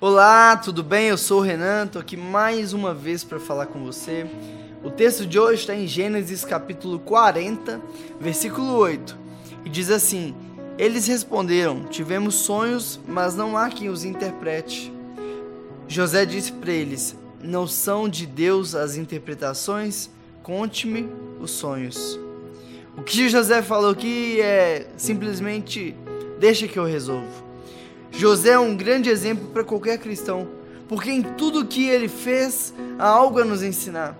Olá, tudo bem? Eu sou o Renan, tô aqui mais uma vez para falar com você. O texto de hoje está em Gênesis capítulo 40, versículo 8, e diz assim: Eles responderam: Tivemos sonhos, mas não há quem os interprete. José disse para eles: Não são de Deus as interpretações? Conte-me os sonhos. O que José falou aqui é simplesmente: Deixa que eu resolvo. José é um grande exemplo para qualquer cristão, porque em tudo que ele fez há algo a nos ensinar.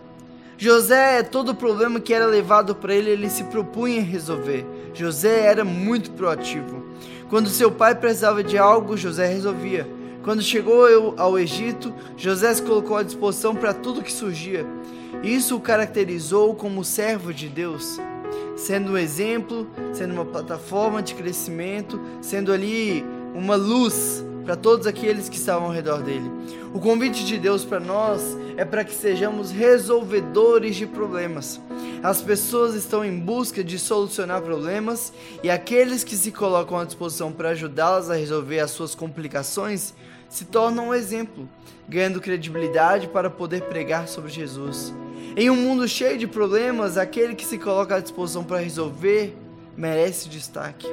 José, todo problema que era levado para ele, ele se propunha resolver. José era muito proativo. Quando seu pai precisava de algo, José resolvia. Quando chegou ao Egito, José se colocou à disposição para tudo que surgia. Isso o caracterizou como servo de Deus, sendo um exemplo, sendo uma plataforma de crescimento, sendo ali uma luz para todos aqueles que estavam ao redor dele. O convite de Deus para nós é para que sejamos resolvedores de problemas. As pessoas estão em busca de solucionar problemas e aqueles que se colocam à disposição para ajudá-las a resolver as suas complicações se tornam um exemplo, ganhando credibilidade para poder pregar sobre Jesus. Em um mundo cheio de problemas, aquele que se coloca à disposição para resolver merece destaque.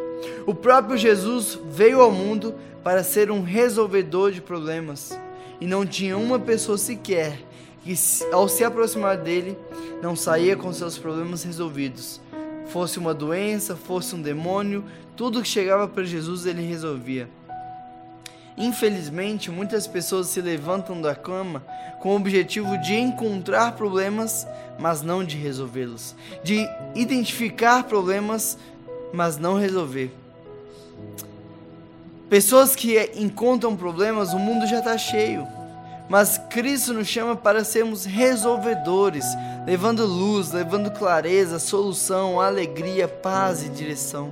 O próprio Jesus veio ao mundo para ser um resolvedor de problemas e não tinha uma pessoa sequer que, ao se aproximar dele, não saía com seus problemas resolvidos. Fosse uma doença, fosse um demônio, tudo que chegava para Jesus ele resolvia. Infelizmente, muitas pessoas se levantam da cama com o objetivo de encontrar problemas, mas não de resolvê-los, de identificar problemas, mas não resolver. Pessoas que encontram problemas, o mundo já está cheio. Mas Cristo nos chama para sermos resolvedores, levando luz, levando clareza, solução, alegria, paz e direção.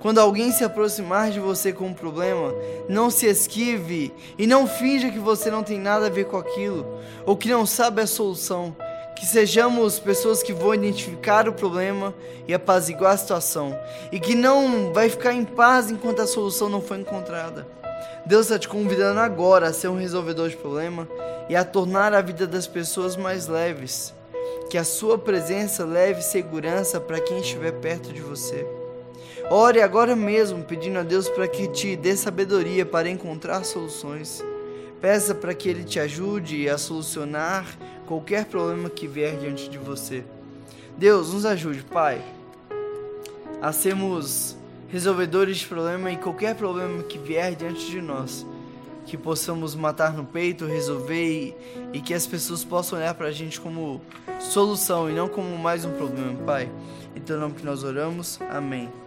Quando alguém se aproximar de você com um problema, não se esquive e não finja que você não tem nada a ver com aquilo ou que não sabe a solução. Que sejamos pessoas que vão identificar o problema e apaziguar a situação, e que não vai ficar em paz enquanto a solução não for encontrada. Deus está te convidando agora a ser um resolvedor de problema e a tornar a vida das pessoas mais leves. Que a sua presença leve segurança para quem estiver perto de você. Ore agora mesmo pedindo a Deus para que te dê sabedoria para encontrar soluções. Peça para que Ele te ajude a solucionar qualquer problema que vier diante de você. Deus, nos ajude, Pai, a sermos resolvedores de problema e qualquer problema que vier diante de nós, que possamos matar no peito, resolver e, e que as pessoas possam olhar para a gente como solução e não como mais um problema, Pai. Então, em nome que nós oramos, amém.